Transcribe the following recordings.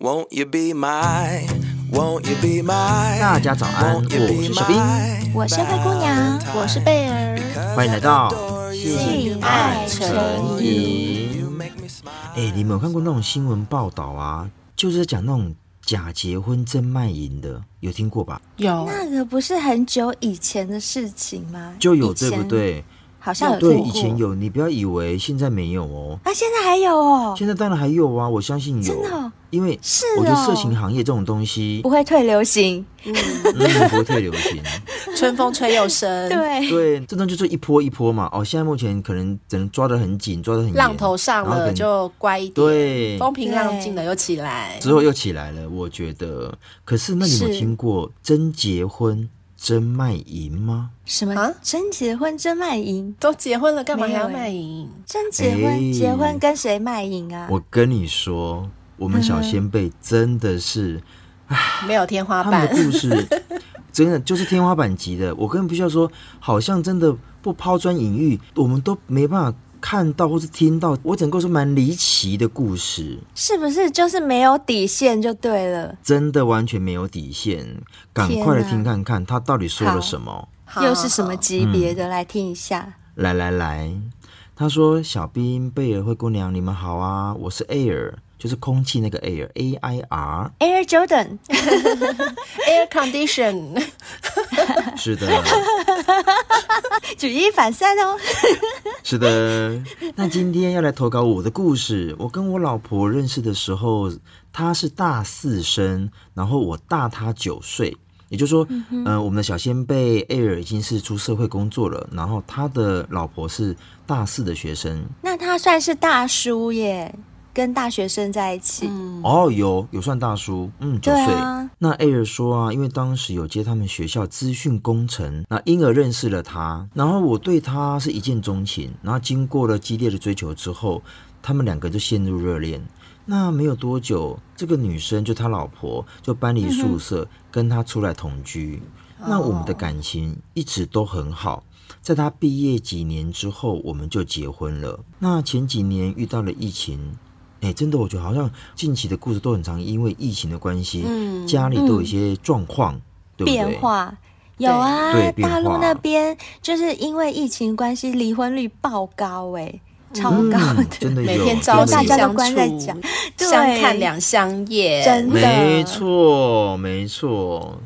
Won't you be my, won't you be my, 大家早安，我是小兵，我是灰姑娘，我是贝儿，欢迎来到性爱成瘾。哎，你们有看过那种新闻报道啊？就是在讲那种假结婚真卖淫的，有听过吧？有，那个不是很久以前的事情吗？就有对不对？好像有对，以前有，你不要以为现在没有哦。啊，现在还有哦。现在当然还有啊，我相信有。真的哦？因为是我觉得色情行业这种东西不会退流行，嗯，不会退流行，春风吹又生。对对，这种就是一波一波嘛。哦，现在目前可能只能抓得很紧，抓得很严，浪头上了就乖一点，对，风平浪静的又起来，之后又起来了。我觉得，可是那你有听过真结婚？真卖淫吗？什么啊？真结婚真卖淫？都结婚了，干嘛还要卖淫？真结婚，欸、结婚跟谁卖淫啊？我跟你说，我们小先辈真的是，没有天花板。他们的故事 真的就是天花板级的。我根本不需要说，好像真的不抛砖引玉，我们都没办法。看到或是听到，我整个是蛮离奇的故事，是不是？就是没有底线就对了，真的完全没有底线。赶快来听看看他到底说了什么，又是什么级别的？来听一下。嗯、来来来，他说：“小兵、贝尔、灰姑娘，你们好啊，我是 Air。”就是空气那个 air，A I R，Air Jordan，Air Condition，是的，举一反三哦，是的。那今天要来投稿我的故事。我跟我老婆认识的时候，她是大四生，然后我大她九岁，也就是说，嗯、呃，我们的小仙贝 Air 已经是出社会工作了，然后他的老婆是大四的学生，那他算是大叔耶。跟大学生在一起，嗯、哦，有有算大叔，嗯，九岁。啊、那 Air 说啊，因为当时有接他们学校资讯工程，那因而认识了他。然后我对他是一见钟情，然后经过了激烈的追求之后，他们两个就陷入热恋。那没有多久，这个女生就他老婆就搬离宿舍，跟他出来同居。嗯、那我们的感情一直都很好。在他毕业几年之后，我们就结婚了。那前几年遇到了疫情。哎、欸，真的，我觉得好像近期的故事都很常，因为疫情的关系，嗯，家里都有一些状况，嗯、对不对？变化有啊，对，大陆那边就是因为疫情关系，离婚率爆高，哎，超高的，嗯、真的有，每天朝夕相处，相看两相厌，真的，没错，没错。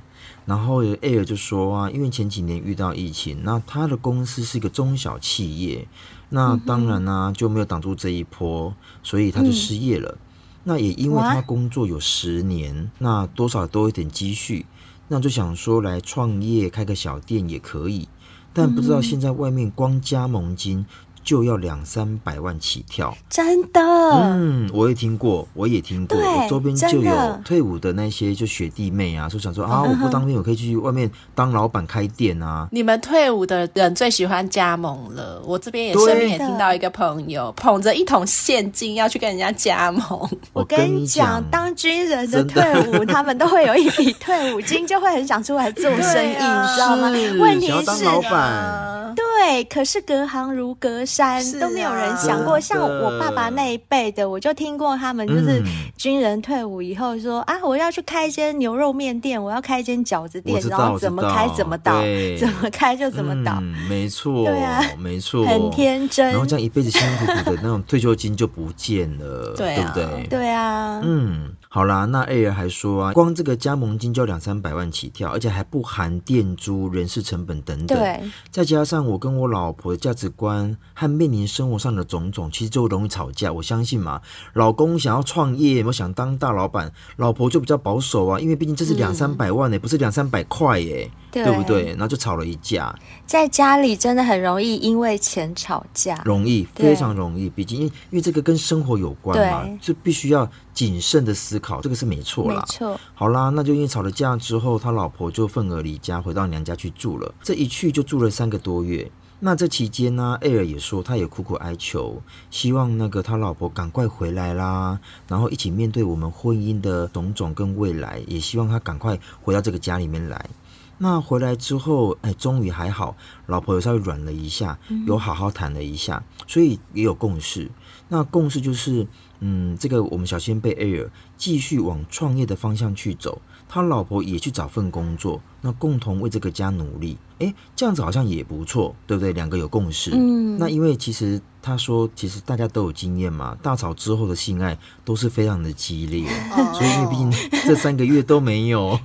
然后 Air 就说啊，因为前几年遇到疫情，那他的公司是一个中小企业。那当然呢、啊，就没有挡住这一波，所以他就失业了。嗯、那也因为他工作有十年，那多少多一点积蓄，那就想说来创业开个小店也可以，但不知道现在外面光加盟金。就要两三百万起跳，真的。嗯，我也听过，我也听过，我周边就有退伍的那些就学弟妹啊，就想说啊，我不当兵，我可以去外面当老板开店啊。你们退伍的人最喜欢加盟了，我这边也顺便也听到一个朋友捧着一桶现金要去跟人家加盟。我跟你讲，当军人的退伍，他们都会有一笔退伍金，就会很想出来做生意，你知道吗？问题是，当老板。对，可是隔行如隔山，啊、都没有人想过。像我爸爸那一辈的，我就听过他们就是军人退伍以后说、嗯、啊，我要去开一间牛肉面店，我要开一间饺子店，然后怎么开怎么倒，怎么开就怎么倒。嗯、没错，对啊，没错，很天真。然后这样一辈子辛辛苦苦的那种退休金就不见了，对，啊、对不对？对啊，嗯。好啦，那 Air 还说啊，光这个加盟金就要两三百万起跳，而且还不含店租、人事成本等等。对，再加上我跟我老婆的价值观和面临生活上的种种，其实就容易吵架。我相信嘛，老公想要创业，有没有想当大老板，老婆就比较保守啊，因为毕竟这是两三百万呢，嗯、不是两三百块耶。对，对不对？然后就吵了一架，在家里真的很容易因为钱吵架，容易非常容易。毕竟因为这个跟生活有关嘛，就必须要谨慎的思考，这个是没错啦。没错。好啦，那就因为吵了架之后，他老婆就愤而离家，回到娘家去住了。这一去就住了三个多月。那这期间呢，Air 也说他也苦苦哀求，希望那个他老婆赶快回来啦，然后一起面对我们婚姻的种种跟未来，也希望他赶快回到这个家里面来。那回来之后，哎，终于还好，老婆有稍微软了一下，有好好谈了一下，所以也有共识。那共识就是，嗯，这个我们小鲜贝 Air 继续往创业的方向去走，他老婆也去找份工作，那共同为这个家努力。哎，这样子好像也不错，对不对？两个有共识。嗯，那因为其实他说，其实大家都有经验嘛，大吵之后的性爱都是非常的激烈，哦、所以因为毕竟 这三个月都没有。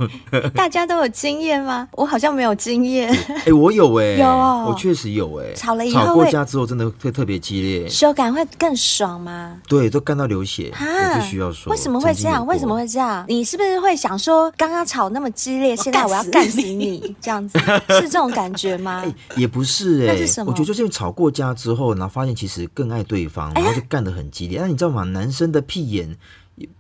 大家都有经验吗？我好像没有经验。哎，我有哎、欸，有、哦，我确实有哎、欸。吵了以后，吵过架之后真的会特别激烈，手感会更爽吗？对，都干到流血。啊，我必须要说，为什么会这样？为什么会这样？你是不是会想说，刚刚吵那么激烈，现在我要干死 你，这样子是这种感觉吗？欸、也不是哎、欸，我觉得就是因为吵过架之后，然后发现其实更爱对方，然后就干得很激烈。那、欸、你知道吗？男生的屁眼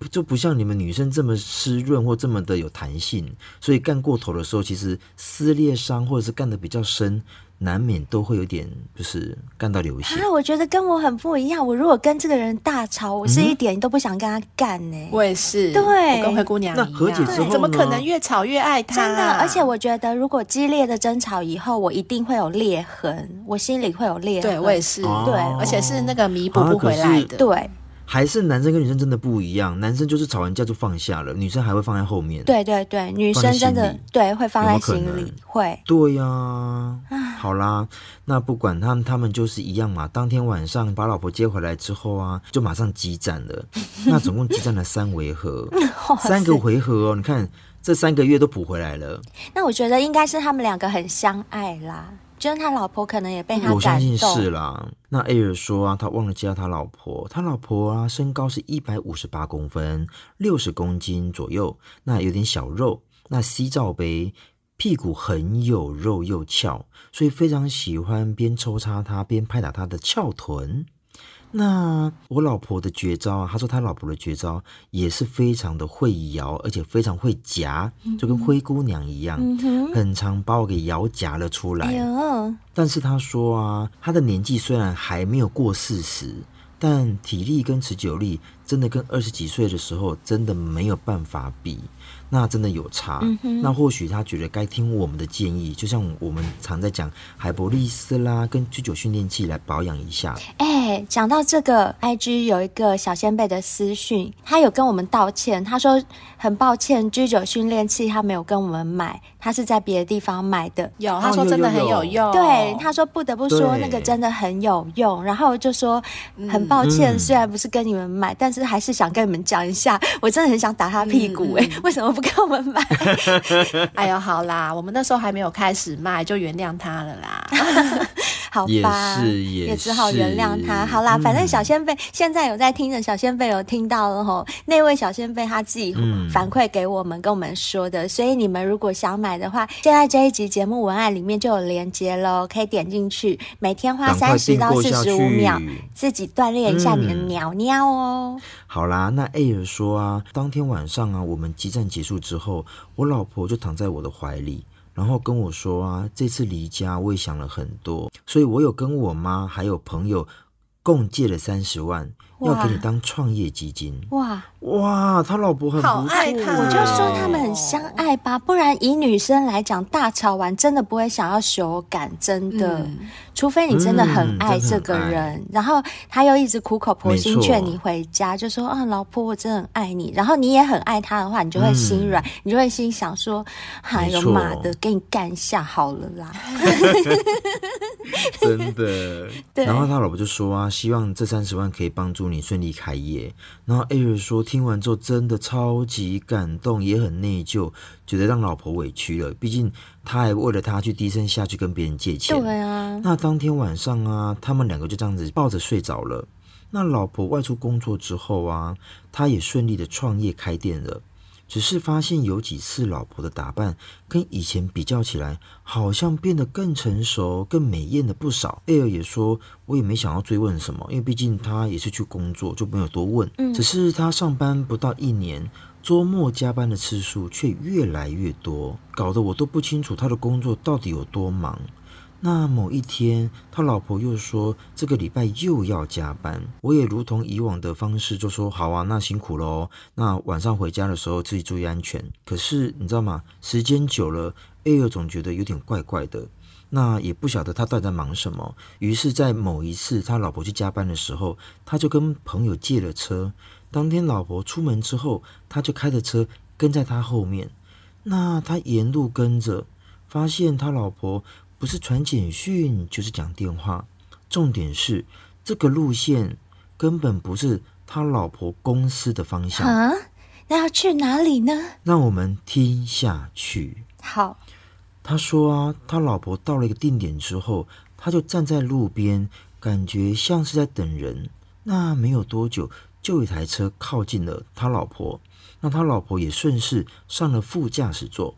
就不像你们女生这么湿润或这么的有弹性，所以干过头的时候，其实撕裂伤或者是干的比较深。难免都会有点，就是干到流血。啊，我觉得跟我很不一样。我如果跟这个人大吵，我是一点都不想跟他干呢、欸。我也是，对，我跟灰姑娘一样。那和解之后？怎么可能越吵越爱他？真的，而且我觉得，如果激烈的争吵以后，我一定会有裂痕，我心里会有裂痕。对，我也是，哦、对，而且是那个弥补不回来的。啊、对。还是男生跟女生真的不一样，男生就是吵完架就放下了，女生还会放在后面。对对对，女生真的对会放在心里，会。对呀、啊，好啦，那不管他们，他们就是一样嘛。当天晚上把老婆接回来之后啊，就马上激战了。那总共激战了三回合，三个回合哦。你看这三个月都补回来了。那我觉得应该是他们两个很相爱啦。就是他老婆可能也被他感动。我相信是啦。那艾尔说啊，他忘了介绍他老婆。他老婆啊，身高是一百五十八公分，六十公斤左右，那有点小肉，那 C 罩杯，屁股很有肉又翘，所以非常喜欢边抽插他边拍打他的翘臀。那我老婆的绝招啊，他说他老婆的绝招也是非常的会摇，而且非常会夹，就跟灰姑娘一样，嗯、很常把我给摇夹了出来。哎、但是他说啊，他的年纪虽然还没有过四十，但体力跟持久力真的跟二十几岁的时候真的没有办法比。那真的有差，嗯、那或许他觉得该听我们的建议，就像我们常在讲海博利斯啦，跟居酒训练器来保养一下。哎、欸，讲到这个，IG 有一个小先辈的私讯，他有跟我们道歉，他说很抱歉，居酒训练器他没有跟我们买，他是在别的地方买的。有，他说真的很有用。对，他说不得不说那个真的很有用，然后就说很抱歉，嗯、虽然不是跟你们买，但是还是想跟你们讲一下，我真的很想打他屁股、欸，哎、嗯，为什么？不跟我们买，哎呦，好啦，我们那时候还没有开始卖，就原谅他了啦。好吧，也只好原谅他。好啦，反正小仙贝现在有在听着，小仙贝有听到了吼。那位小仙贝他自己反馈给我们，跟我们说的。所以你们如果想买的话，现在这一集节目文案里面就有连接喽，可以点进去，每天花三十到四十五秒，自己锻炼一下你的鸟鸟哦。好啦，那艾尔说啊，当天晚上啊，我们激战结束之后，我老婆就躺在我的怀里，然后跟我说啊，这次离家我也想了很多，所以我有跟我妈还有朋友共借了三十万。要给你当创业基金。哇。哇，他老婆很好爱他，我就说他们很相爱吧，不然以女生来讲，大吵完真的不会想要修改，真的，嗯、除非你真的很爱这个人，嗯、然后他又一直苦口婆心劝你回家，就说啊，老婆我真的很爱你，然后你也很爱他的话，你就会心软，嗯、你就会心想说，哎呦妈的，给你干一下好了啦，真的，对，然后他老婆就说啊，希望这三十万可以帮助。你顺利开业，然后艾瑞说听完之后真的超级感动，也很内疚，觉得让老婆委屈了。毕竟他还为了他去低声下去跟别人借钱。对啊。那当天晚上啊，他们两个就这样子抱着睡着了。那老婆外出工作之后啊，他也顺利的创业开店了。只是发现有几次老婆的打扮跟以前比较起来，好像变得更成熟、更美艳了不少。艾尔也说，我也没想要追问什么，因为毕竟他也是去工作，就没有多问。嗯，只是他上班不到一年，周末加班的次数却越来越多，搞得我都不清楚他的工作到底有多忙。那某一天，他老婆又说这个礼拜又要加班，我也如同以往的方式就说好啊，那辛苦喽。那晚上回家的时候自己注意安全。可是你知道吗？时间久了，Air 总觉得有点怪怪的。那也不晓得他到底在忙什么。于是，在某一次他老婆去加班的时候，他就跟朋友借了车。当天老婆出门之后，他就开着车跟在他后面。那他沿路跟着，发现他老婆。不是传简讯就是讲电话，重点是这个路线根本不是他老婆公司的方向啊！那要去哪里呢？让我们听下去。好，他说啊，他老婆到了一个定点之后，他就站在路边，感觉像是在等人。那没有多久，就有一台车靠近了他老婆，那他老婆也顺势上了副驾驶座。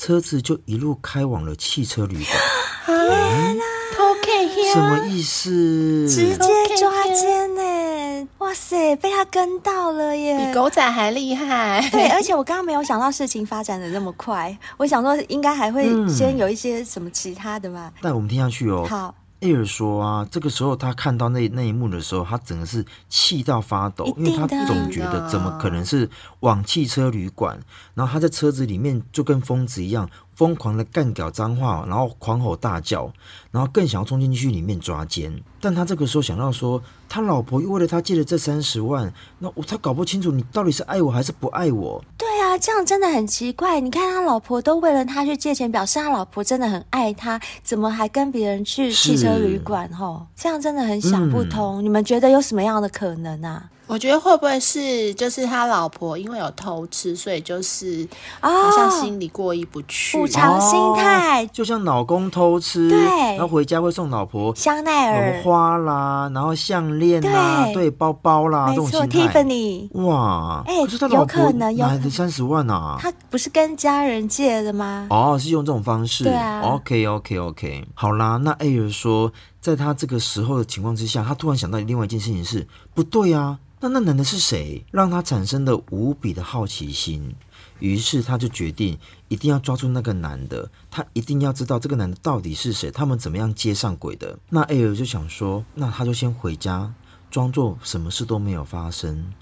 车子就一路开往了汽车旅馆。啊，偷看？什么意思？直接抓奸呢？哇塞，被他跟到了耶！比狗仔还厉害。对，而且我刚刚没有想到事情发展的那么快，我想说应该还会先有一些什么其他的吧。那、嗯、我们听下去哦。好。艾尔说啊，这个时候他看到那那一幕的时候，他整个是气到发抖，因为他总觉得怎么可能是往汽车旅馆，然后他在车子里面就跟疯子一样。疯狂的干屌脏话，然后狂吼大叫，然后更想要冲进去里面抓奸。但他这个时候想到说，他老婆又为了他借了这三十万，那我他搞不清楚你到底是爱我还是不爱我。对啊，这样真的很奇怪。你看他老婆都为了他去借钱，表示他老婆真的很爱他，怎么还跟别人去汽车旅馆？吼，这样真的很想不通。嗯。你们觉得有什么样的可能啊？我觉得会不会是，就是他老婆因为有偷吃，所以就是好像心里过意不去，补偿心态，就像老公偷吃，对，然后回家会送老婆香奈儿花啦，然后项链啦，对，包包啦，这种心态。Tiffany，哇，哎、欸，有可能有哪来的三十万啊？他不是跟家人借的吗？哦，是用这种方式，对啊。OK，OK，OK，好啦，那艾尔说，在他这个时候的情况之下，他突然想到另外一件事情是不对啊。那那男的是谁？让他产生了无比的好奇心，于是他就决定一定要抓住那个男的，他一定要知道这个男的到底是谁，他们怎么样接上轨的。那艾尔就想说，那他就先回家，装作什么事都没有发生。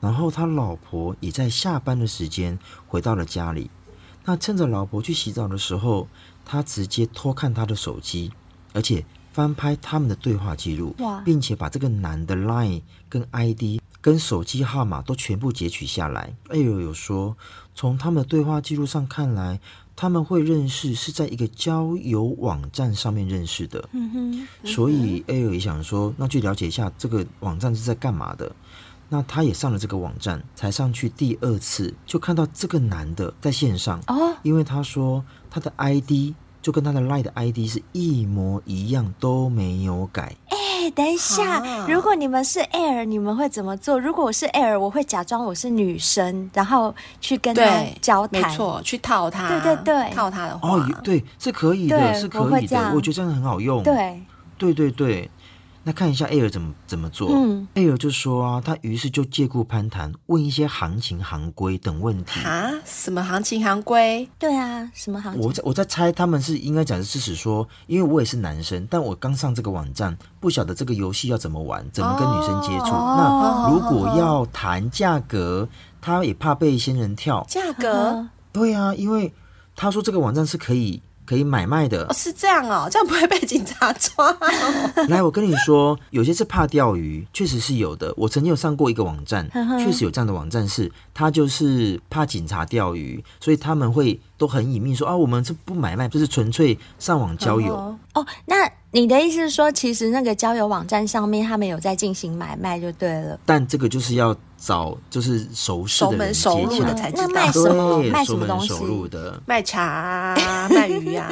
然后他老婆也在下班的时间回到了家里。那趁着老婆去洗澡的时候，他直接偷看他的手机，而且翻拍他们的对话记录，并且把这个男的 Line 跟 ID。跟手机号码都全部截取下来。艾尔有说，从他们的对话记录上看来，他们会认识是在一个交友网站上面认识的。嗯哼。所以艾尔也想说，那去了解一下这个网站是在干嘛的。那他也上了这个网站，才上去第二次，就看到这个男的在线上。哦。因为他说他的 ID 就跟他的 Line 的 ID 是一模一样，都没有改。哎等一下，如果你们是 Air，你们会怎么做？如果我是 Air，我会假装我是女生，然后去跟他交谈，没错，去套他，对对对，套他的话，哦，对，是可以的，是可以的，我，我觉得这样很好用，对，对对对。那看一下 Air 怎么怎么做。嗯，Air 就说啊，他于是就借故攀谈，问一些行情行规等问题啊。什么行情行规？对啊，什么行情？我在我在猜他们是应该讲的是指说，因为我也是男生，但我刚上这个网站，不晓得这个游戏要怎么玩，怎么跟女生接触。哦、那如果要谈价格，他也怕被仙人跳。价格？对啊，因为他说这个网站是可以。可以买卖的。哦，是这样哦，这样不会被警察抓哦。来，我跟你说，有些是怕钓鱼，确实是有的。我曾经有上过一个网站，确实有这样的网站是，是他就是怕警察钓鱼，所以他们会都很隐秘说啊，我们这不买卖，就是纯粹上网交友。哦，那。你的意思是说，其实那个交友网站上面他们有在进行买卖就对了。但这个就是要找就是熟识的人接起来才知道。那卖什么？卖什么东西？卖茶啊，卖鱼啊。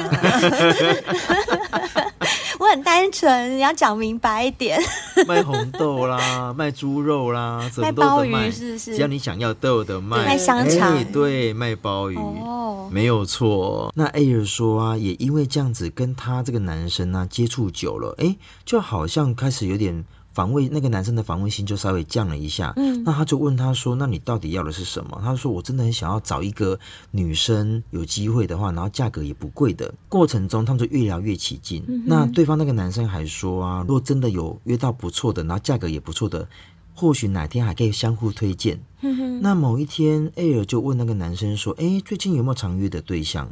我很单纯，你要讲明白一点。卖红豆啦，卖猪肉啦，什么都卖鲍鱼是不是？只要你想要都有的卖。卖香肠，欸，对，卖鲍鱼，哦，没有错。那艾尔说啊，也因为这样子跟他这个男生呢，啊，接触久了，哎，就好像开始有点防卫那个男生的防卫心就稍微降了一下。嗯，那他就问他说：“那你到底要的是什么？”他说：“我真的很想要找一个女生，有机会的话，然后价格也不贵的。”过程中他们就越聊越起劲。嗯、那对方那个男生还说：“啊，如果真的有约到不错的，然后价格也不错的，或许哪天还可以相互推荐。嗯”那某一天，艾尔就问那个男生说：“哎，最近有没有常约的对象？”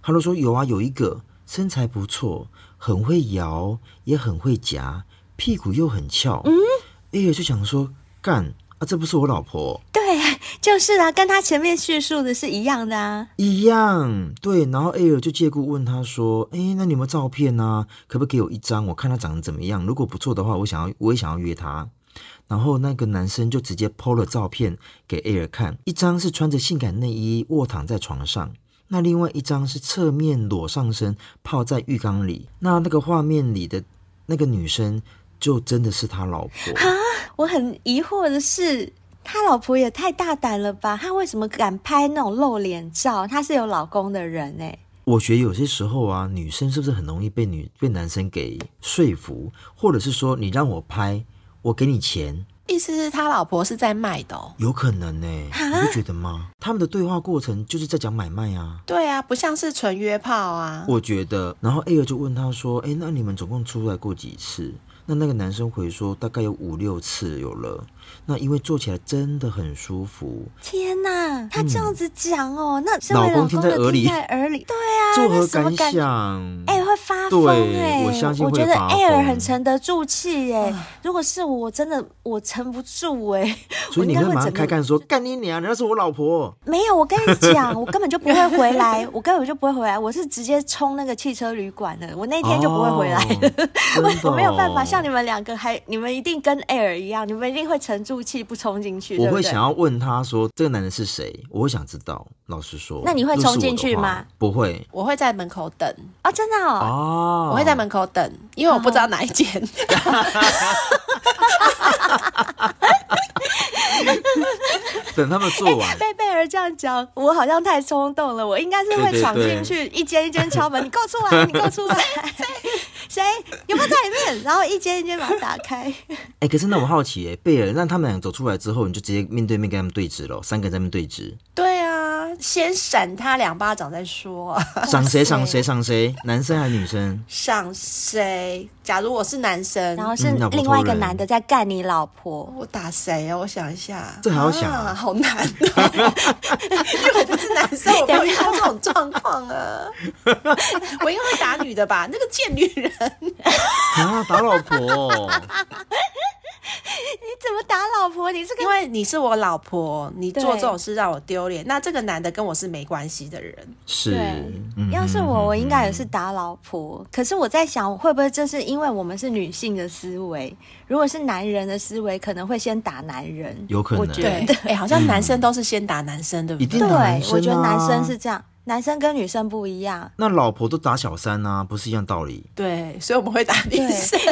他都说：“有啊，有一个身材不错。”很会摇，也很会夹，屁股又很翘。嗯，艾尔就想说，干啊，这不是我老婆？对，就是啊，跟他前面叙述的是一样的啊，一样。对，然后艾尔就借故问他说，哎，那你有没有照片呢、啊？可不可以给我一张？我看他长得怎么样？如果不错的话，我想要，我也想要约他。然后那个男生就直接 po 了照片给艾尔看，一张是穿着性感内衣卧躺在床上。那另外一张是侧面裸上身泡在浴缸里，那那个画面里的那个女生就真的是他老婆啊！我很疑惑的是，他老婆也太大胆了吧？他为什么敢拍那种露脸照？他是有老公的人哎。我觉得有些时候啊，女生是不是很容易被女被男生给说服，或者是说你让我拍，我给你钱。意思是他老婆是在卖的。哦，有可能呢？你不觉得吗？他们的对话过程就是在讲买卖啊。对啊，不像是纯约炮啊。我觉得，然后 A 尔就问他说：“哎，那你们总共出来过几次？”那那个男生回说：“大概有五六次有了。”那因为做起来真的很舒服。天哪，他这样子讲哦，嗯、那老公听在耳里，在耳里，对啊，作何感想？哎，会发疯哎，我相信。我觉得艾尔很沉得住气哎，如果是我，真的我沉不住哎。所以你会马上开干说干你娘，人家是我老婆。没有，我跟你讲，我根本就不会回来，我根本就不会回来，我是直接冲那个汽车旅馆的，我那天就不会回来了。我 我没有办法像你们两个，还你们一定跟艾尔一样，你们一定会沉住。气不冲进去，我会想要问他说：“这个男人是谁？”我会想知道。老实说，那你会冲进去吗？不会，我会在门口等。哦，真的哦。哦，我会在门口等，因为我不知道哪一间。等他们做完。贝贝尔这样讲，我好像太冲动了。我应该是会闯进去，一间一间敲门。你给我出来！你给我出来！谁有没有在里面？然后一间一间把它打开。哎，可是那我好奇，哎，贝尔让他们俩走出来之后，你就直接面对面跟他们对峙了，三个人在那边对峙。对啊，先闪他两巴掌再说。赏谁？赏谁？赏谁？男生还是女生？赏谁？假如我是男生，然后是另外一个男的在干你老婆，我打谁啊？我想一下，这还要想啊，好难哦。因为我不是男生，我没有遇到这种状况啊。我应该会打女的吧？那个贱女人。啊！打老婆？你怎么打老婆？你是因为你是我老婆，你做这种事让我丢脸。那这个男的跟我是没关系的人。是，要是我，我应该也是打老婆。可是我在想，会不会这是因为我们是女性的思维？如果是男人的思维，可能会先打男人。有可能，我觉得，哎，好像男生都是先打男生，对不对？对，我觉得男生是这样。男生跟女生不一样，那老婆都打小三啊，不是一样道理？对，所以我们会打女生。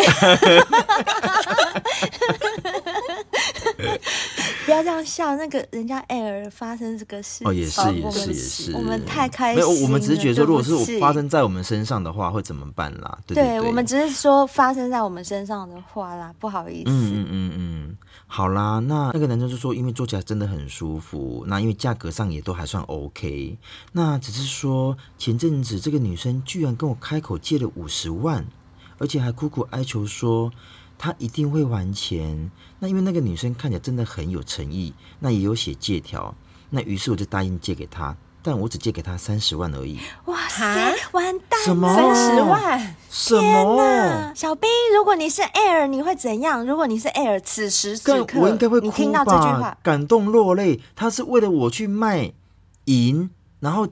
不要这样笑，那个人家 Air 发生这个事哦，也是也是也是，我们太开心了。没有，我们只是觉得说，如果是我发生在我们身上的话，会怎么办啦？对对对，我们只是说发生在我们身上的话啦，不好意思。嗯嗯嗯嗯，好啦，那那个男生就说，因为做起来真的很舒服，那因为价格上也都还算 OK，那只是说前阵子这个女生居然跟我开口借了五十万，而且还苦苦哀求说。他一定会还钱。那因为那个女生看起来真的很有诚意，那也有写借条。那于是我就答应借给他，但我只借给他三十万而已。哇塞，完蛋！什么？三十万？什么？小兵，如果你是 Air，，你会怎样？如果你是 Air，，此时此刻我应该会哭吧？你听到这句话，感动落泪。他是为了我去卖银，然后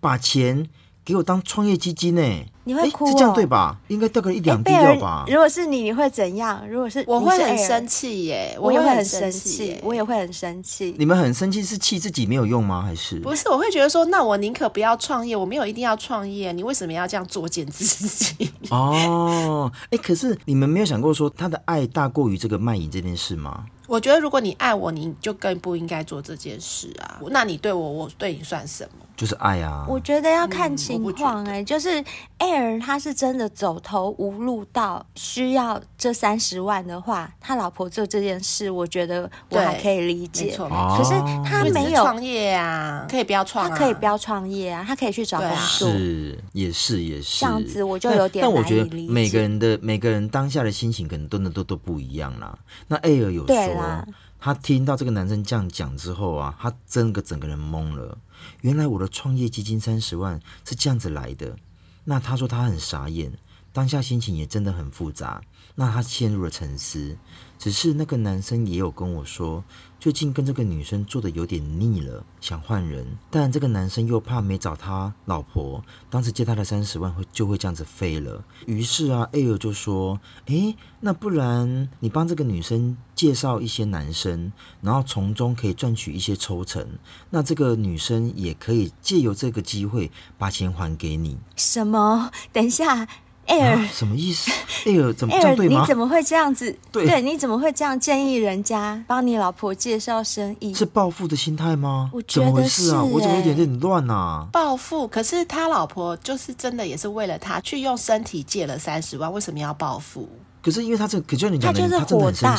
把钱。给我当创业基金呢？你会哭、哦？是这样对吧？应该掉个一两滴掉吧？如果是你，你会怎样？如果是，我会很生气耶！我也会很生气，我也会很生气。你们很生气是气自己没有用吗？还是不是？我会觉得说，那我宁可不要创业，我没有一定要创业，你为什么要这样作践自己？哦，哎，可是你们没有想过说他的爱大过于这个卖淫这件事吗？我觉得如果你爱我，你就更不应该做这件事啊。那你对我，我对你算什么？就是爱啊！我觉得要看情况哎、欸，嗯、就是 Air 他是真的走投无路到需要这三十万的话，他老婆做这件事，我觉得我还可以理解。没错，可是他没有创业啊，可以不要创、啊，他可以不要创业啊，他可以去找工作。是，也是，也是。这样子我就有点难以理解。但我觉得每个人的每个人当下的心情可能都能都都不一样啦。那 Air 有说，他听到这个男生这样讲之后啊，他真的整个人懵了。原来我的创业基金三十万是这样子来的，那他说他很傻眼，当下心情也真的很复杂，那他陷入了沉思。只是那个男生也有跟我说，最近跟这个女生做的有点腻了，想换人。但这个男生又怕没找他老婆，当时借他的三十万会就会这样子飞了。于是啊，Air 就说：“诶，那不然你帮这个女生介绍一些男生，然后从中可以赚取一些抽成，那这个女生也可以借由这个机会把钱还给你。”什么？等一下。Air、啊、什么意思？Air 怎么这样对吗？你怎么会这样子？对，对，你怎么会这样建议人家帮你老婆介绍生意？是报复的心态吗？我觉得是、欸、啊，我怎么有点点乱啊？报复？可是他老婆就是真的也是为了他去用身体借了三十万，为什么要报复？可是因为他这，可就你讲的，他就是火大，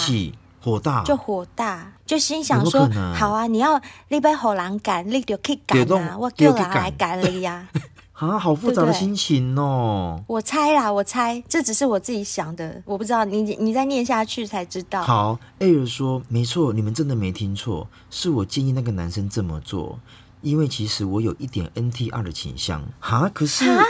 火大，就火大，就心想说：好啊，你要你被火狼赶，你就去赶啊，我叫人来赶你呀。啊，好复杂的心情哦！我猜啦，我猜这只是我自己想的，我不知道你你再念下去才知道。好，Air 说没错，你们真的没听错，是我建议那个男生这么做，因为其实我有一点 NTR 的倾向。哈，可是哈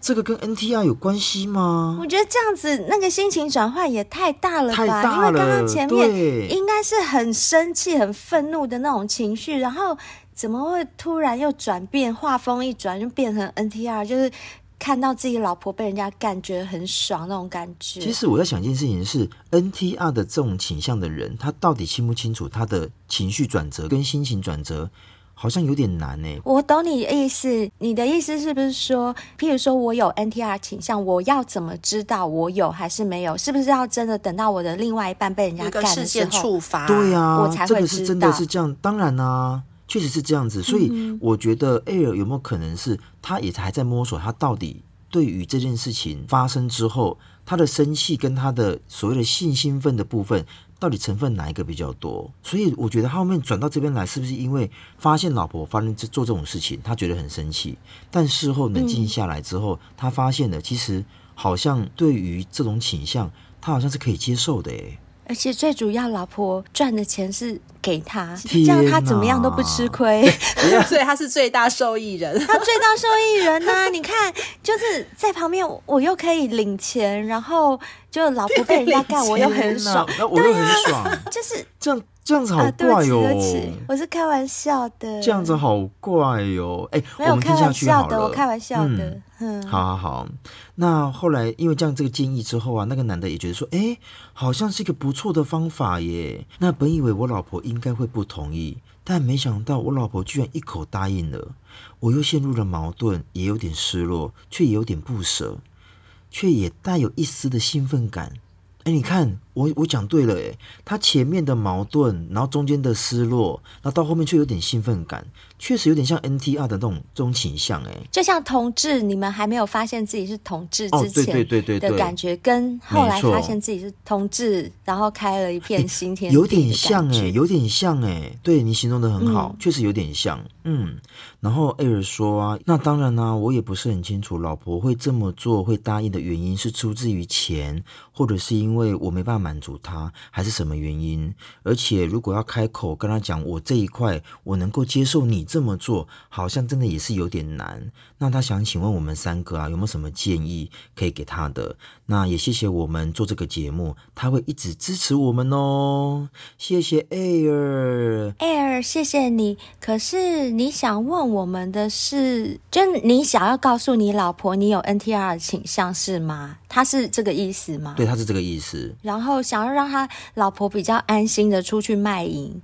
这个跟 NTR 有关系吗？我觉得这样子那个心情转换也太大了吧？太大了，因为刚刚前面应该是很生气、很愤怒的那种情绪，然后。怎么会突然又转变？画风一转就变成 NTR，就是看到自己老婆被人家干，觉得很爽那种感觉。其实我在想一件事情是，NTR 的这种倾向的人，他到底清不清楚他的情绪转折跟心情转折，好像有点难呢。我懂你的意思，你的意思是不是说，譬如说我有 NTR 倾向，我要怎么知道我有还是没有？是不是要真的等到我的另外一半被人家干的时候，事件触发，对呀、啊，我才会知道。这个是真的是这样，当然啊。确实是这样子，所以我觉得 Air 有没有可能是他也还在摸索，他到底对于这件事情发生之后，他的生气跟他的所谓的性兴奋的部分，到底成分哪一个比较多？所以我觉得他后面转到这边来，是不是因为发现老婆发生这做这种事情，他觉得很生气，但事后冷静下来之后，他发现了其实好像对于这种倾向，他好像是可以接受的诶。而且最主要，老婆赚的钱是给他，这样他怎么样都不吃亏，所以他是最大受益人。他最大受益人呢、啊？你看，就是在旁边，我又可以领钱，然后就老婆被人家干，我又很爽，那我又很爽，就是这样。这样子好怪哟、哦！我是开玩笑的。这样子好怪哟、哦！哎，没有我们听下去好了。开玩笑的，我开玩笑的。嗯，好好好。那后来因为这样这个建议之后啊，那个男的也觉得说，哎，好像是一个不错的方法耶。那本以为我老婆应该会不同意，但没想到我老婆居然一口答应了。我又陷入了矛盾，也有点失落，却也有点不舍，却也带有一丝的兴奋感。哎，你看。我我讲对了诶，他前面的矛盾，然后中间的失落，然后到后面却有点兴奋感，确实有点像 NTR 的那种这种倾向诶，就像同志，你们还没有发现自己是同志之前的感觉，跟后来发现自己是同志，然后开了一片新天地，有点像诶，有点像诶，对，你形容的很好，确实有点像，嗯。然后艾尔说啊，那当然呢，我也不是很清楚，老婆会这么做会答应的原因是出自于钱，或者是因为我没办法。满足他还是什么原因？而且如果要开口跟他讲，我这一块我能够接受你这么做，好像真的也是有点难。那他想请问我们三个啊，有没有什么建议可以给他的？那也谢谢我们做这个节目，他会一直支持我们哦。谢谢 Air，Air，谢谢你。可是你想问我们的是，就你想要告诉你老婆你有 NTR 倾向是吗？他是这个意思吗？对，他是这个意思。然后想要让他老婆比较安心的出去卖淫。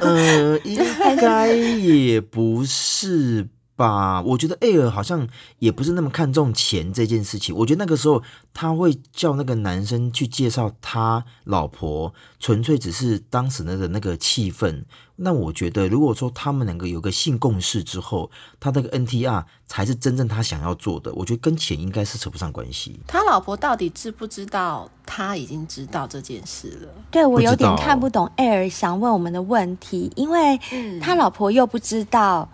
呃，应该也不是吧？我觉得 Air 好像也不是那么看重钱这件事情。我觉得那个时候他会叫那个男生去介绍他老婆，纯粹只是当时的那个气氛。那我觉得，如果说他们两个有个性共识之后，他那个 NTR 才是真正他想要做的。我觉得跟钱应该是扯不上关系。他老婆到底知不知道他已经知道这件事了？对，我有点看不懂 Air 想问我们的问题，因为他老婆又不知道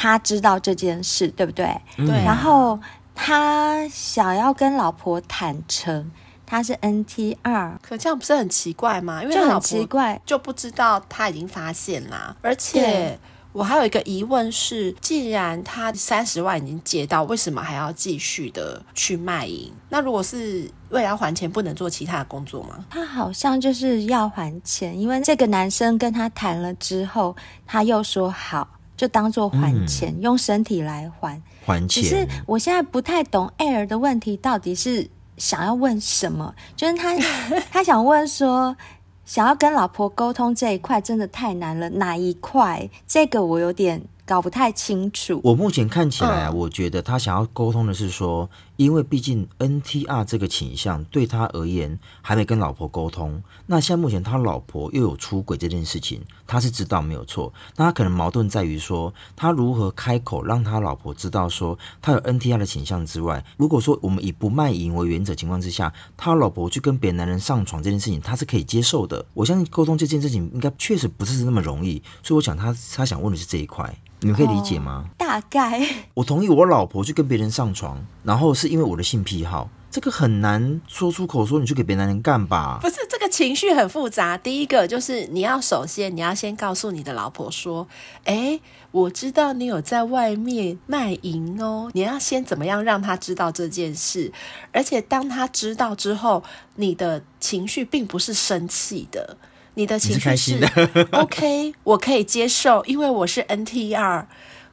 他知道这件事，对不对？对。然后他想要跟老婆坦诚。他是 NTR，可这样不是很奇怪吗？因为就很奇怪，就不知道他已经发现啦。而且我还有一个疑问是：既然他三十万已经借到，为什么还要继续的去卖淫？那如果是为了要还钱，不能做其他的工作吗？他好像就是要还钱，因为这个男生跟他谈了之后，他又说好，就当做还钱，嗯、用身体来还还钱。只是我现在不太懂 Air 的问题到底是。想要问什么？就是他，他想问说，想要跟老婆沟通这一块真的太难了。哪一块？这个我有点搞不太清楚。我目前看起来啊，我觉得他想要沟通的是说。因为毕竟 NTR 这个倾向对他而言还没跟老婆沟通，那现在目前他老婆又有出轨这件事情，他是知道没有错。那他可能矛盾在于说，他如何开口让他老婆知道说他有 NTR 的倾向之外，如果说我们以不卖淫为原则情况之下，他老婆去跟别的男人上床这件事情，他是可以接受的。我相信沟通这件事情应该确实不是那么容易，所以我想他他想问的是这一块，你们可以理解吗？哦，大概我同意我老婆去跟别人上床，然后是。因为我的性癖好，这个很难说出口，说你去给别男人干吧？不是，这个情绪很复杂。第一个就是你要首先你要先告诉你的老婆说：“哎，我知道你有在外面卖淫哦。”你要先怎么样让他知道这件事？而且当他知道之后，你的情绪并不是生气的，你的情绪是，是 OK，我可以接受，因为我是 NTR。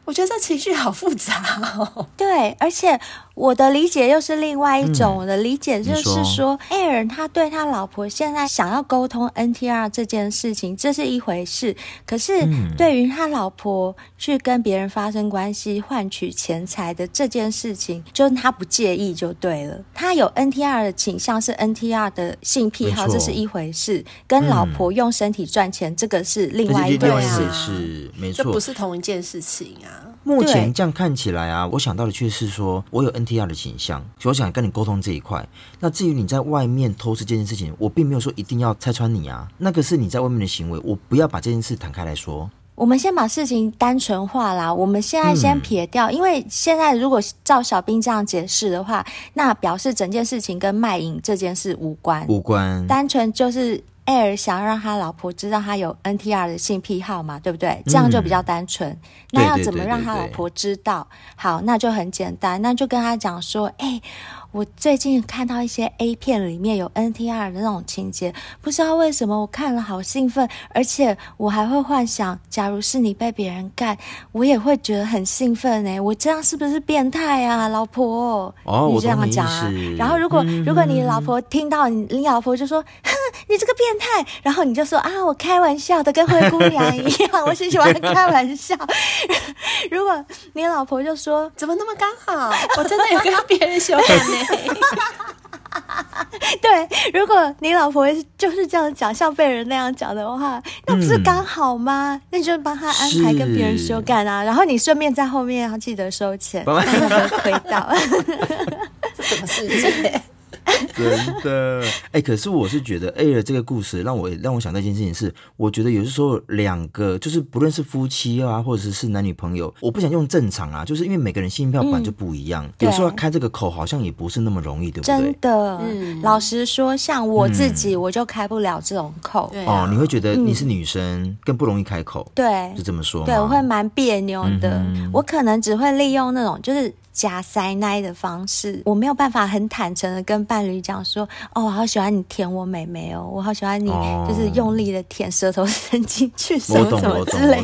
我觉得这情绪好复杂哦。对，而且。我的理解又是另外一种，嗯、我的理解就是说，说，Air 他对他老婆现在想要沟通 NTR 这件事情，这是一回事。可是对于他老婆去跟别人发生关系换取钱财的这件事情，就是他不介意就对了。他有 NTR 的倾向，是 NTR 的性癖好，这是一回事。跟老婆用身体赚钱，嗯、这个是另外一回事，是没错，这不是同一件事情啊。目前这样看起来啊，我想到的却是说，我有 N。NTR 的倾向，所以我想跟你沟通这一块。那至于你在外面偷吃这件事情，我并没有说一定要拆穿你啊，那个是你在外面的行为，我不要把这件事摊开来说。我们先把事情单纯化啦，我们现在先撇掉，嗯、因为现在如果照小兵这样解释的话，那表示整件事情跟卖淫这件事无关，无关，单纯就是。Air 想要让他老婆知道他有 NTR 的性癖好嘛，对不对？这样就比较单纯。嗯、那要怎么让他老婆知道？好，那就很简单，那就跟他讲说，哎、欸。我最近看到一些 A 片里面有 NTR 的那种情节，不知道为什么我看了好兴奋，而且我还会幻想，假如是你被别人干，我也会觉得很兴奋哎，我这样是不是变态啊，老婆？哦，你这样讲啊。然后如果、嗯、如果你老婆听到你，你老婆就说，哼，你这个变态，然后你就说啊，我开玩笑的，跟灰姑娘一样，我是喜欢开玩笑。如果你老婆就说，怎么那么刚好，我真的有跟别人修改呢。对，如果你老婆就是这样讲，像被人那样讲的话，那不是刚好吗？嗯、那你就帮他安排跟别人休干啊，然后你顺便在后面要记得收钱，不然会亏到。这什么世界？真的，哎、欸，可是我是觉得 A 的这个故事让我让我想到一件事情是，我觉得有的时候两个就是不论是夫妻啊，或者是是男女朋友，我不想用正常啊，就是因为每个人性票本就不一样，嗯、有时候开这个口好像也不是那么容易，对不对？真的，嗯，老实说，像我自己，我就开不了这种口。嗯、哦，你会觉得你是女生更不容易开口，对，是这么说？对，我会蛮别扭的，嗯、我可能只会利用那种就是假塞奶的方式，我没有办法很坦诚的跟伴伴侣讲说：“哦，我好喜欢你舔我妹妹哦，我好喜欢你，就是用力的舔舌头伸进去什么什么之类。”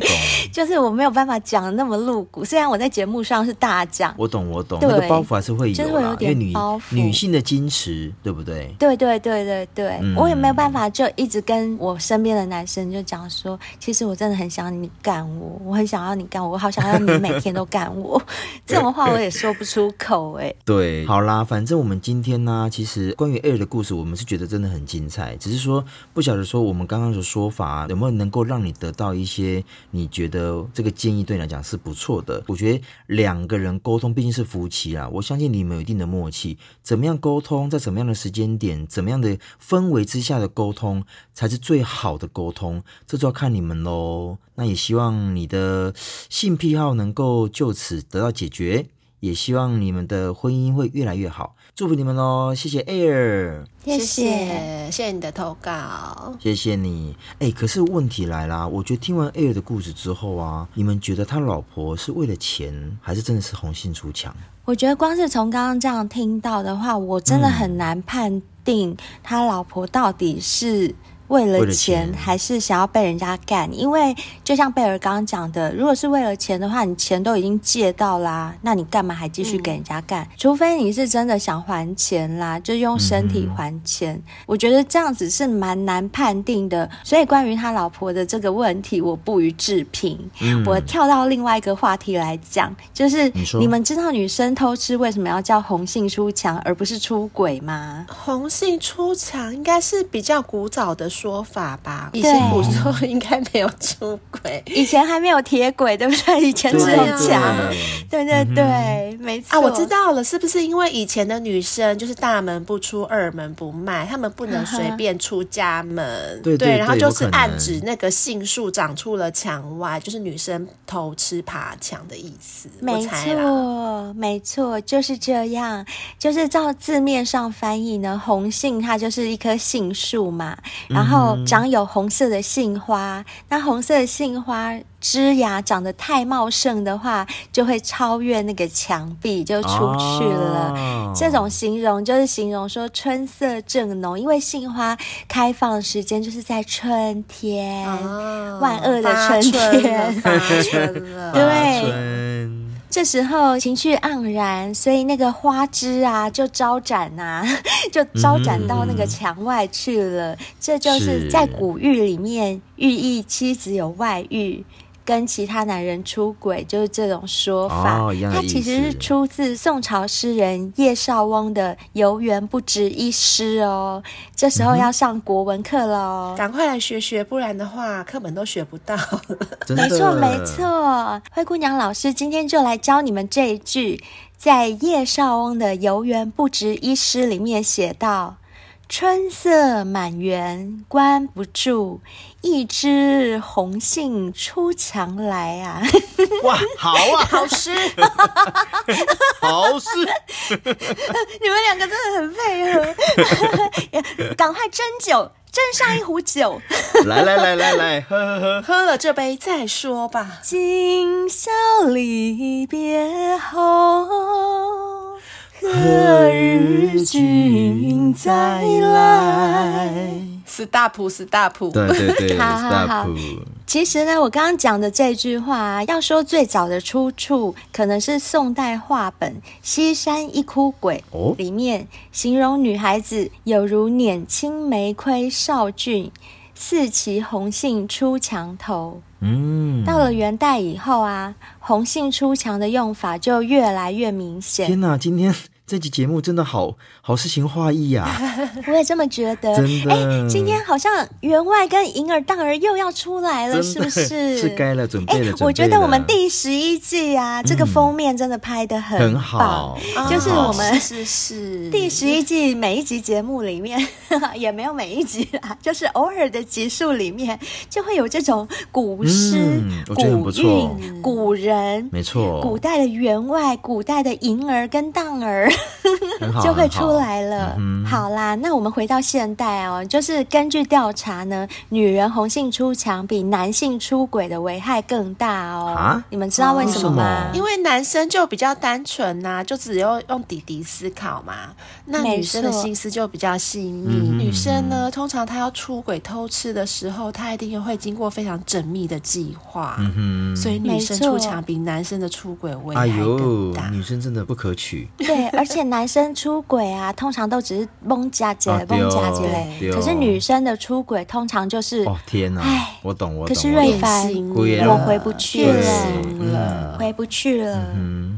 就是我没有办法讲的那么露骨，虽然我在节目上是大讲。我懂，我懂，那个包袱还是会有，就是会有点包袱。女性的矜持，对不对？对对对对对，嗯、我也没有办法，就一直跟我身边的男生就讲说，其实我真的很想你干我，我很想要你干我，我好想要你每天都干我。这种话我也说不出口哎。对，好啦，反正我们今天呢，其其实关于 Air 的故事，我们是觉得真的很精彩，只是说不晓得说我们刚刚的说法有没有能够让你得到一些你觉得这个建议对你来讲是不错的。我觉得两个人沟通毕竟是夫妻啊，我相信你们有一定的默契，怎么样沟通，在怎么样的时间点，怎么样的氛围之下的沟通才是最好的沟通，这就要看你们喽。那也希望你的性癖好能够就此得到解决，也希望你们的婚姻会越来越好。祝福你们喽！谢谢 Air，谢谢谢谢你的投稿，谢谢你。哎，可是问题来啦，我觉得听完 Air 的故事之后啊，你们觉得他老婆是为了钱，还是真的是红杏出墙？我觉得光是从刚刚这样听到的话，我真的很难判定他老婆到底是。为了钱还是想要被人家干？因为就像贝尔刚刚讲的，如果是为了钱的话，你钱都已经借到啦，那你干嘛还继续给人家干？嗯、除非你是真的想还钱啦，就用身体还钱。嗯、我觉得这样子是蛮难判定的。所以关于他老婆的这个问题，我不予置评。嗯、我跳到另外一个话题来讲，就是你，你们知道女生偷吃为什么要叫红杏出墙，而不是出轨吗？红杏出墙应该是比较古早的说法吧，以前古时候应该没有出轨，以前还没有铁轨，对不对？以前只有墙，对对对，嗯、没错。啊，我知道了，是不是因为以前的女生就是大门不出二门不迈，她们不能随便出家门，对对，然后就是暗指那个杏树长出了墙外，就是女生偷吃爬墙的意思。没错，没错，就是这样，就是照字面上翻译呢，红杏它就是一棵杏树嘛，然后。然后长有红色的杏花，那红色的杏花枝芽长得太茂盛的话，就会超越那个墙壁，就出去了。哦、这种形容就是形容说春色正浓，因为杏花开放的时间就是在春天，哦、万恶的春天，对。这时候情绪盎然，所以那个花枝啊就招展呐、啊，就招展到那个墙外去了。嗯、这就是在古玉里面寓意妻子有外遇。跟其他男人出轨，就是这种说法。哦、它其实是出自宋朝诗人叶绍翁的《游园不值一诗》哦。这时候要上国文课了哦，赶快来学学，不然的话课本都学不到。没错，没错。灰姑娘老师今天就来教你们这一句，在叶绍翁的《游园不值一诗》里面写道。春色满园关不住，一枝红杏出墙来啊！哇，好啊，好诗，好诗，你们两个真的很配合，赶快斟酒，斟上一壶酒。来来来来来，喝喝喝，喝了这杯再说吧。今宵离别后。何日君再来？Stop，Stop，对对对，好好好。其实呢，我刚刚讲的这句话啊，要说最早的出处，可能是宋代话本《西山一哭鬼》里面，形容女孩子有如碾青梅窥少俊，似骑红杏出墙头。嗯，到了元代以后啊，红杏出墙的用法就越来越明显。天哪，今天。这集节目真的好好诗情画意呀！我也这么觉得。真的，哎，今天好像员外跟银儿、当儿又要出来了，是不是？是该了，准备了。我觉得我们第十一季啊，这个封面真的拍的很好，就是我们是是 第十一季每一集节目里面 也没有每一集啊，就是偶尔的集数里面就会有这种古诗、古韵、古人，没错，古代的员外、古代的银儿跟当儿。就会出来了。好啦，那我们回到现代哦，就是根据调查呢，女人红杏出墙比男性出轨的危害更大哦。啊？你们知道为什么吗？因为男生就比较单纯呐，就只有用底底思考嘛。那女生的心思就比较细腻。女生呢，通常她要出轨偷吃的时候，她一定会经过非常缜密的计划。嗯哼。所以女生出墙比男生的出轨危害更大。哎，女生真的不可取。对，而且男生出轨啊，通常都只是崩家姐、崩家姐嘞。可是女生的出轨通常就是……哦天哪！哎，我懂，我懂。可是瑞凡，我回不去了，回不去了。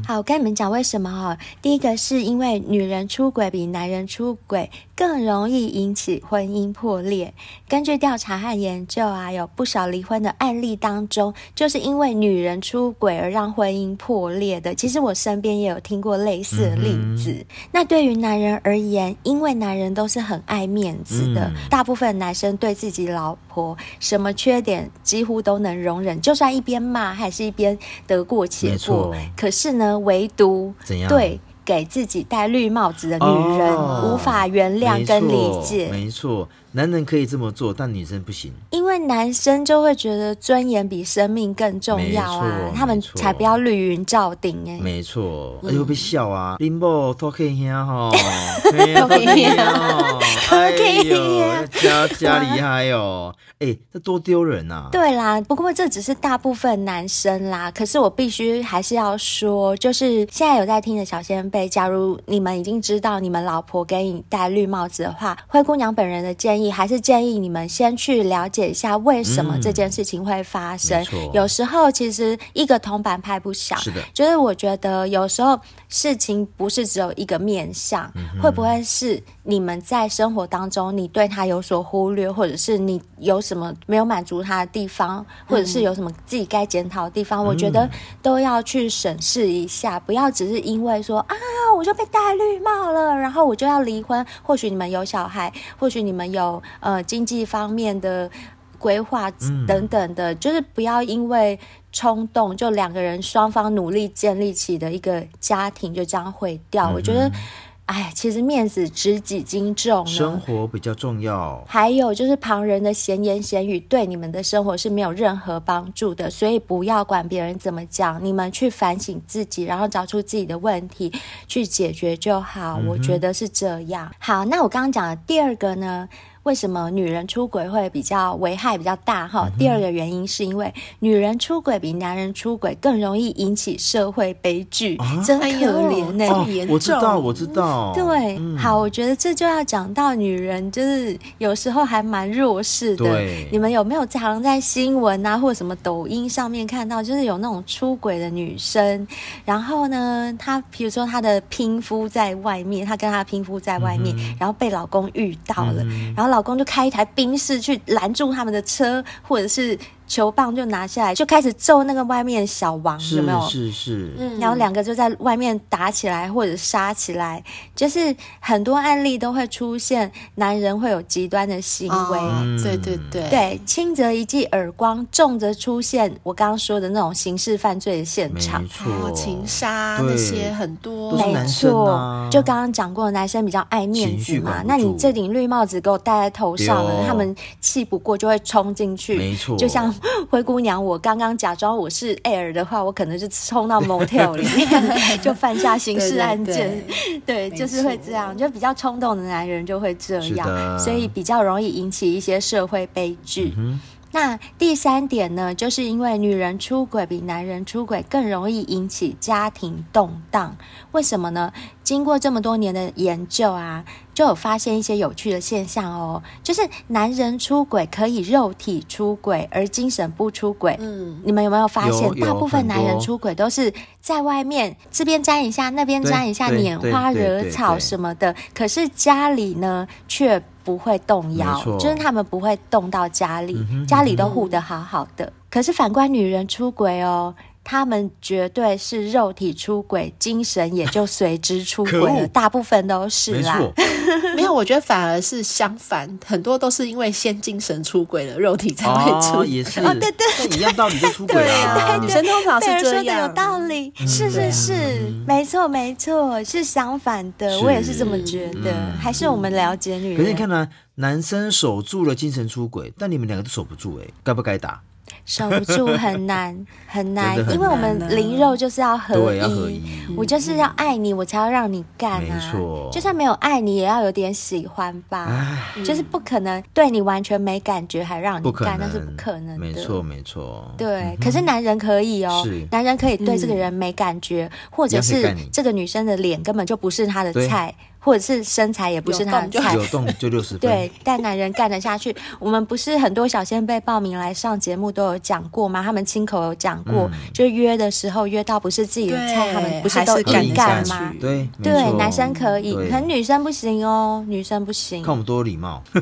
好，我跟你们讲为什么哈？第一个是因为女人出轨比男人出轨更容易引起婚姻破裂。根据调查和研究啊，有不少离婚的案例当中，就是因为女人出轨而让婚姻破裂的。其实我身边也有听过类似的例子。嗯、那对于男人而言，因为男人都是很爱面子的，嗯、大部分男生对自己老婆什么缺点几乎都能容忍，就算一边骂还是一边得过且过。可是呢？唯独对给自己戴绿帽子的女人无法原谅跟理解，没错。男人可以这么做，但女生不行，因为男生就会觉得尊严比生命更重要啊，他们才不要绿云罩顶哎，没错，而且会被笑啊，林某偷看一下哈，偷看一下，哎呦，加加厉害哦，哎，这多丢人呐！对啦，不过这只是大部分男生啦，可是我必须还是要说，就是现在有在听的小仙贝，假如你们已经知道你们老婆给你戴绿帽子的话，灰姑娘本人的建议。还是建议你们先去了解一下为什么这件事情会发生。嗯、有时候其实一个铜板拍不响，是的，就是我觉得有时候事情不是只有一个面向，嗯、会不会是你们在生活当中你对他有所忽略，或者是你有什么没有满足他的地方，或者是有什么自己该检讨的地方？嗯、我觉得都要去审视一下，不要只是因为说啊，我就被戴绿帽了，然后我就要离婚。或许你们有小孩，或许你们有。呃，经济方面的规划等等的，嗯、就是不要因为冲动，就两个人双方努力建立起的一个家庭就这样毁掉。嗯、我觉得，哎，其实面子值几斤重，生活比较重要。还有就是旁人的闲言闲语对你们的生活是没有任何帮助的，所以不要管别人怎么讲，你们去反省自己，然后找出自己的问题去解决就好。嗯、我觉得是这样。好，那我刚刚讲的第二个呢？为什么女人出轨会比较危害比较大？哈，第二个原因是因为女人出轨比男人出轨更容易引起社会悲剧，啊、真可怜呢、欸。哦、我知道，我知道。对，嗯、好，我觉得这就要讲到女人，就是有时候还蛮弱势的。对你们有没有常在新闻啊，或者什么抖音上面看到，就是有那种出轨的女生，然后呢，她比如说她的拼夫在外面，她跟她拼夫在外面，嗯、然后被老公遇到了，嗯、然后。老公就开一台宾士去拦住他们的车，或者是。球棒就拿下来，就开始揍那个外面小王，有没有？是是。嗯，然后两个就在外面打起来或者杀起来，就是很多案例都会出现，男人会有极端的行为。哦、对对对，对，轻则一记耳光，重则出现我刚刚说的那种刑事犯罪的现场，没错，情杀那些很多，没错。就刚刚讲过，男生比较爱面子嘛，那你这顶绿帽子给我戴在头上他们气不过就会冲进去，没错，就像。灰姑娘，我刚刚假装我是 Air 的话，我可能就冲到 Motel 里面，就犯下刑事案件。对，对，对，对，就是会这样，就比较冲动的男人就会这样，所以比较容易引起一些社会悲剧。嗯那第三点呢，就是因为女人出轨比男人出轨更容易引起家庭动荡。为什么呢？经过这么多年的研究啊，就有发现一些有趣的现象哦。就是男人出轨可以肉体出轨，而精神不出轨。嗯，你们有没有发现，大部分男人出轨都是在外面这边沾一下，那边沾一下，拈花惹草什么的。可是家里呢，却。不会动摇，就是他们不会动到家里，嗯、家里都护得好好的。嗯、可是反观女人出轨哦，他们绝对是肉体出轨，精神也就随之出轨了。大部分都是啦，没有，我觉得反而是相反，很多都是因为先精神出轨了，肉体才会出轨。哦，也是，哦，对对，一样道理就出轨了。对啊，女生通常是这样，说的有道理，是是是，没错没错，是相反的，我也是这么觉得。还是我们了解女人。可是你看呢，男生守住了精神出轨，但你们两个都守不住，哎，该不该打？守不住很难 很难，因为我们灵肉就是要合一，合一我就是要爱你，我才要让你干啊。没错，就算没有爱你，也要有点喜欢吧。就是不可能对你完全没感觉还让你干，那是不可能的。没错没错。对，嗯、可是男人可以哦，是男人可以对这个人没感觉，嗯、或者是这个女生的脸根本就不是他的菜。或者是身材也不是他的菜，有动就六十分。对，但男人干得下去。我们不是很多小仙贝报名来上节目都有讲过吗？他们亲口有讲过，就约的时候约到不是自己的菜，他们不是都硬干吗？对对，男生可以，可女生不行哦，女生不行。看我们多有礼貌。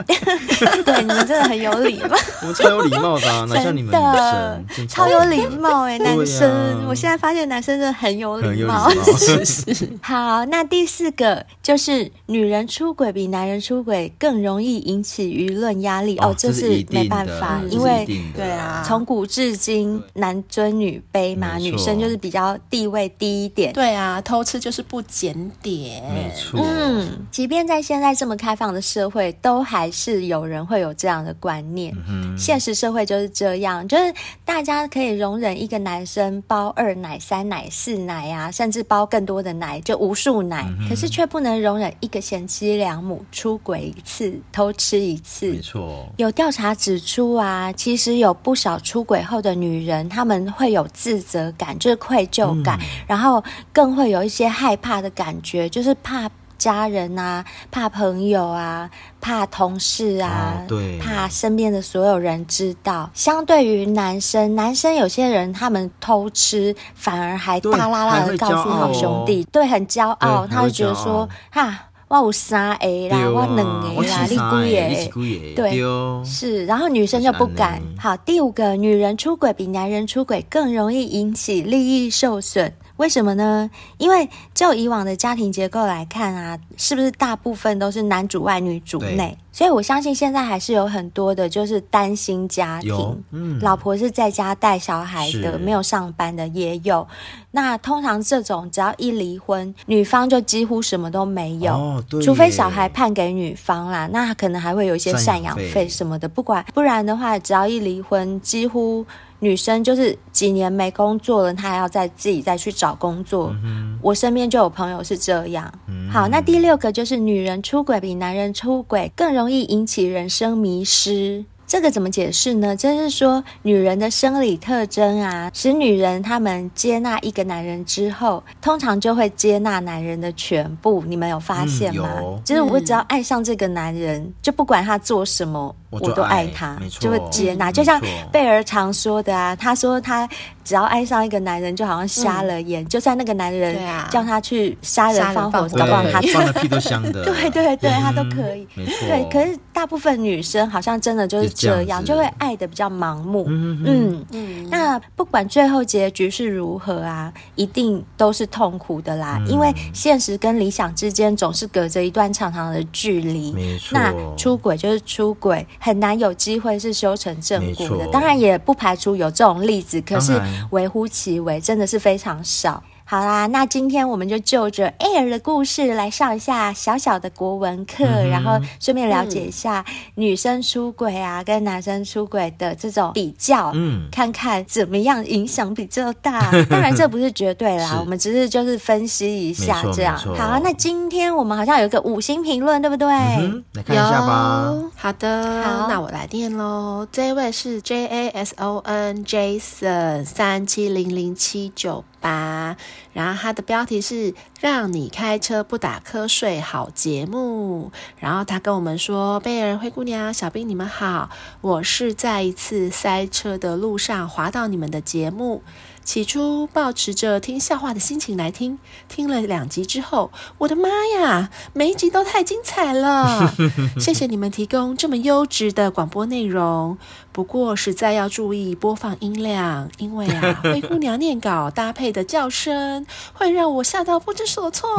对，你们真的很有礼貌。我们超有礼貌的，哪像你们女生超有礼貌哎，男生。我现在发现男生真的很有礼貌。是是。好，那第四个。就是女人出轨比男人出轨更容易引起舆论压力哦，这是没办法，因为对啊，从古至今男尊女卑嘛，女生就是比较地位低一点。对啊，偷吃就是不检点，没错。嗯，即便在现在这么开放的社会，都还是有人会有这样的观念。嗯现实社会就是这样，就是大家可以容忍一个男生包二奶、三奶、四奶啊，甚至包更多的奶，就无数奶，可是。却不能容忍一个贤妻良母出轨一次、偷吃一次。没错，有调查指出啊，其实有不少出轨后的女人，她们会有自责感，就是愧疚感，嗯、然后更会有一些害怕的感觉，就是怕家人啊，怕朋友啊，怕同事啊，哦、对，怕身边的所有人知道。相对于男生，男生有些人他们偷吃，反而还大剌剌的告诉好兄弟，对，很骄傲，他会觉得说，哈，哇我有三 A 啦，啊、我两 A 啦，你几个？对，哦、是。然后女生就不敢。好，第五个，女人出轨比男人出轨更容易引起利益受损。为什么呢？因为就以往的家庭结构来看啊，是不是大部分都是男主外女主内？所以我相信现在还是有很多的，就是单亲家庭，嗯，老婆是在家带小孩的，没有上班的也有。那通常这种只要一离婚，女方就几乎什么都没有，哦、除非小孩判给女方啦，那可能还会有一些赡养费什么的。不管不然的话，只要一离婚，几乎。女生就是几年没工作了，她还要再自己再去找工作。嗯、我身边就有朋友是这样。嗯、好，那第六个就是女人出轨比男人出轨更容易引起人生迷失。这个怎么解释呢？就是说，女人的生理特征啊，使女人她们接纳一个男人之后，通常就会接纳男人的全部。你们有发现吗？嗯、就是我只要爱上这个男人，嗯、就不管他做什么，我，我都爱他，就会接纳。就像贝儿常说的啊，他说他。只要爱上一个男人，就好像瞎了眼。就算那个男人叫他去杀人放火，搞不好他放的屁都香的。对对对，他都可以。对，可是大部分女生好像真的就是这样，就会爱的比较盲目。嗯嗯。那不管最后结局是如何啊，一定都是痛苦的啦。因为现实跟理想之间总是隔着一段长长的距离。没错。那出轨就是出轨，很难有机会是修成正果的。当然也不排除有这种例子，可是。微乎其微，真的是非常少。好啦，那今天我们就就着 Air 的故事来上一下小小的国文课，嗯、然后顺便了解一下女生出轨啊跟男生出轨的这种比较，嗯，看看怎么样影响比较大。当然这不是绝对啦，我们只是就是分析一下这样。好，那今天我们好像有一个五星评论，对不对？嗯、来看一下吧。好的，好，那我来念喽。这位是 J A S O N Jason 三七零零七九。吧，然后他的标题是“让你开车不打瞌睡好节目”，然后他跟我们说：“贝儿、灰姑娘、小兵，你们好，我是在一次塞车的路上滑到你们的节目，起初抱持着听笑话的心情来听，听了两集之后，我的妈呀，每一集都太精彩了！谢谢你们提供这么优质的广播内容。不过实在要注意播放音量，因为啊，灰姑娘念稿搭配的叫声会让我吓到不知所措。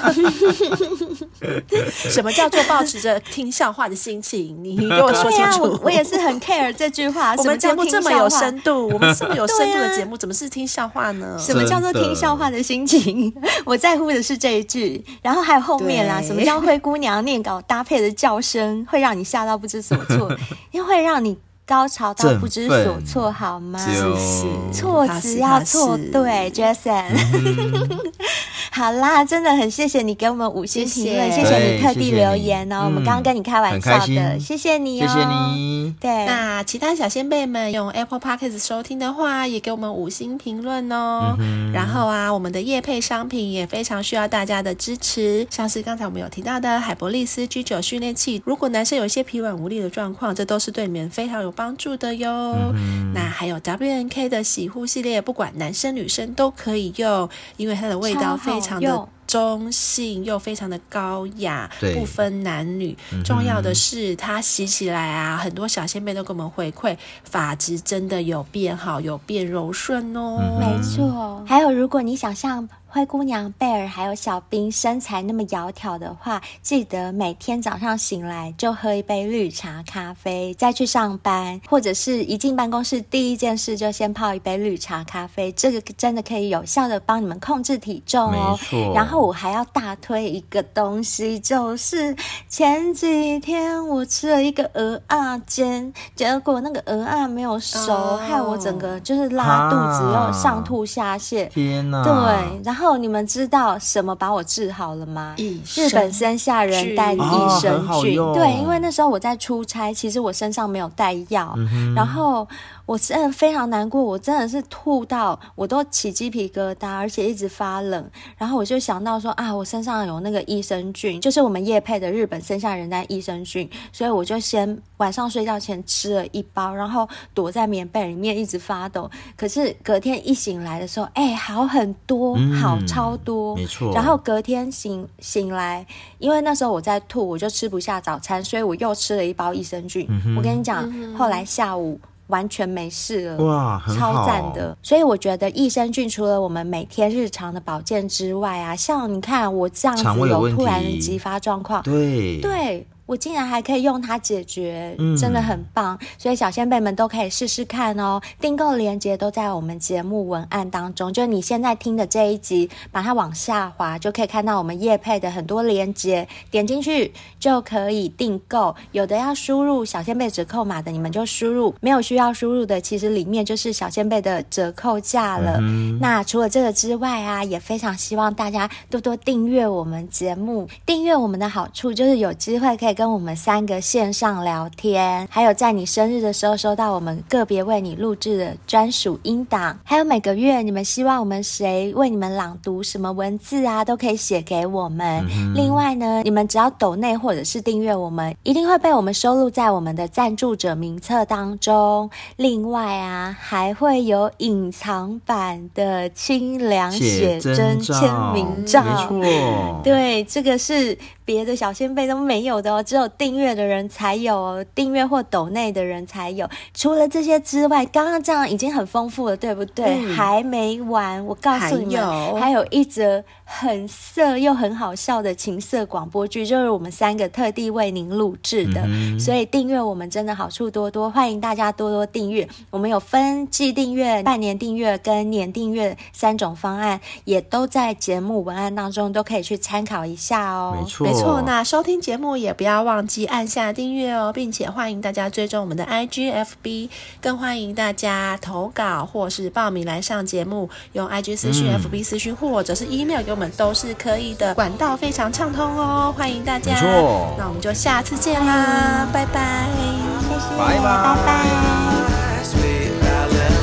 什么叫做抱持着听笑话的心情？你给我说清楚。我，我也是很 care 这句话。我们节目这么有深度，我们这么有深度的节目，怎么是听笑话呢？什么叫做听笑话的心情？我在乎的是这一句，然后还有后面啦。什么叫灰姑娘念稿搭配的叫声会让你吓到不知所措？因为会让你。高潮到不知所措，好吗？措辞要错对，Jason。好啦，真的很谢谢你给我们五星评论，谢谢。你特地留言哦。我们刚刚跟你开玩笑的，谢谢你哦，谢谢你。对，那其他小仙贝们用 Apple Podcast 收听的话，也给我们五星评论哦。然后啊，我们的夜配商品也非常需要大家的支持，像是刚才我们有提到的海博利斯 G 九训练器，如果男生有一些疲软无力的状况，这都是对你们非常有帮助的哟，嗯、那还有 W N K 的洗护系列，不管男生女生都可以用，因为它的味道非常的中性，又非常的高雅，不分男女。重要的是，它洗起来啊，很多小仙妹都给我们回馈，发质真的有变好，有变柔顺哦。没错，还有如果你想像。灰姑娘贝尔还有小冰身材那么窈窕的话，记得每天早上醒来就喝一杯绿茶咖啡，再去上班，或者是一进办公室第一件事就先泡一杯绿茶咖啡，这个真的可以有效的帮你们控制体重哦。然后我还要大推一个东西，就是前几天我吃了一个鹅啊煎，结果那个鹅啊没有熟，哦、害我整个就是拉肚子又上吐下泻。天哪！对，然后。后你们知道什么把我治好了吗？日本生下人带益生菌。哦、对，因为那时候我在出差，其实我身上没有带药，嗯、然后。我真的非常难过，我真的是吐到我都起鸡皮疙瘩，而且一直发冷。然后我就想到说啊，我身上有那个益生菌，就是我们叶配的日本生下人丹益生菌，所以我就先晚上睡觉前吃了一包，然后躲在棉被里面一直发抖。可是隔天一醒来的时候，哎，好很多，好超多，嗯、没错。然后隔天醒醒来，因为那时候我在吐，我就吃不下早餐，所以我又吃了一包益生菌。嗯、我跟你讲，后来下午。完全没事了，哇，超赞的！所以我觉得益生菌除了我们每天日常的保健之外啊，像你看我这样子有突然的急发状况，对对。我竟然还可以用它解决，真的很棒！嗯、所以小仙贝们都可以试试看哦。订购链接都在我们节目文案当中，就你现在听的这一集，把它往下滑，就可以看到我们叶配的很多链接，点进去就可以订购。有的要输入小仙贝折扣码的，你们就输入；没有需要输入的，其实里面就是小仙贝的折扣价了。嗯、那除了这个之外啊，也非常希望大家多多订阅我们节目。订阅我们的好处就是有机会可以。跟我们三个线上聊天，还有在你生日的时候收到我们个别为你录制的专属音档，还有每个月你们希望我们谁为你们朗读什么文字啊，都可以写给我们。嗯、另外呢，你们只要抖内或者是订阅我们，一定会被我们收录在我们的赞助者名册当中。另外啊，还会有隐藏版的清凉写真签名照。没错，对，这个是。别的小先贝都没有的哦，只有订阅的人才有哦，订阅或抖内的人才有。除了这些之外，刚刚这样已经很丰富了，对不对？嗯、还没完，我告诉你们，还有，还有一则。很色又很好笑的情色广播剧，就是我们三个特地为您录制的，嗯、所以订阅我们真的好处多多，欢迎大家多多订阅。我们有分季订阅、半年订阅跟年订阅三种方案，也都在节目文案当中，都可以去参考一下哦。没错，没错。那收听节目也不要忘记按下订阅哦，并且欢迎大家追踪我们的 IGFB，更欢迎大家投稿或是报名来上节目，用 IG 私讯、嗯、FB 私讯或者是 email 给我们都是可以的管道非常畅通哦欢迎大家。那我们就下次见啦拜拜。谢谢拜拜。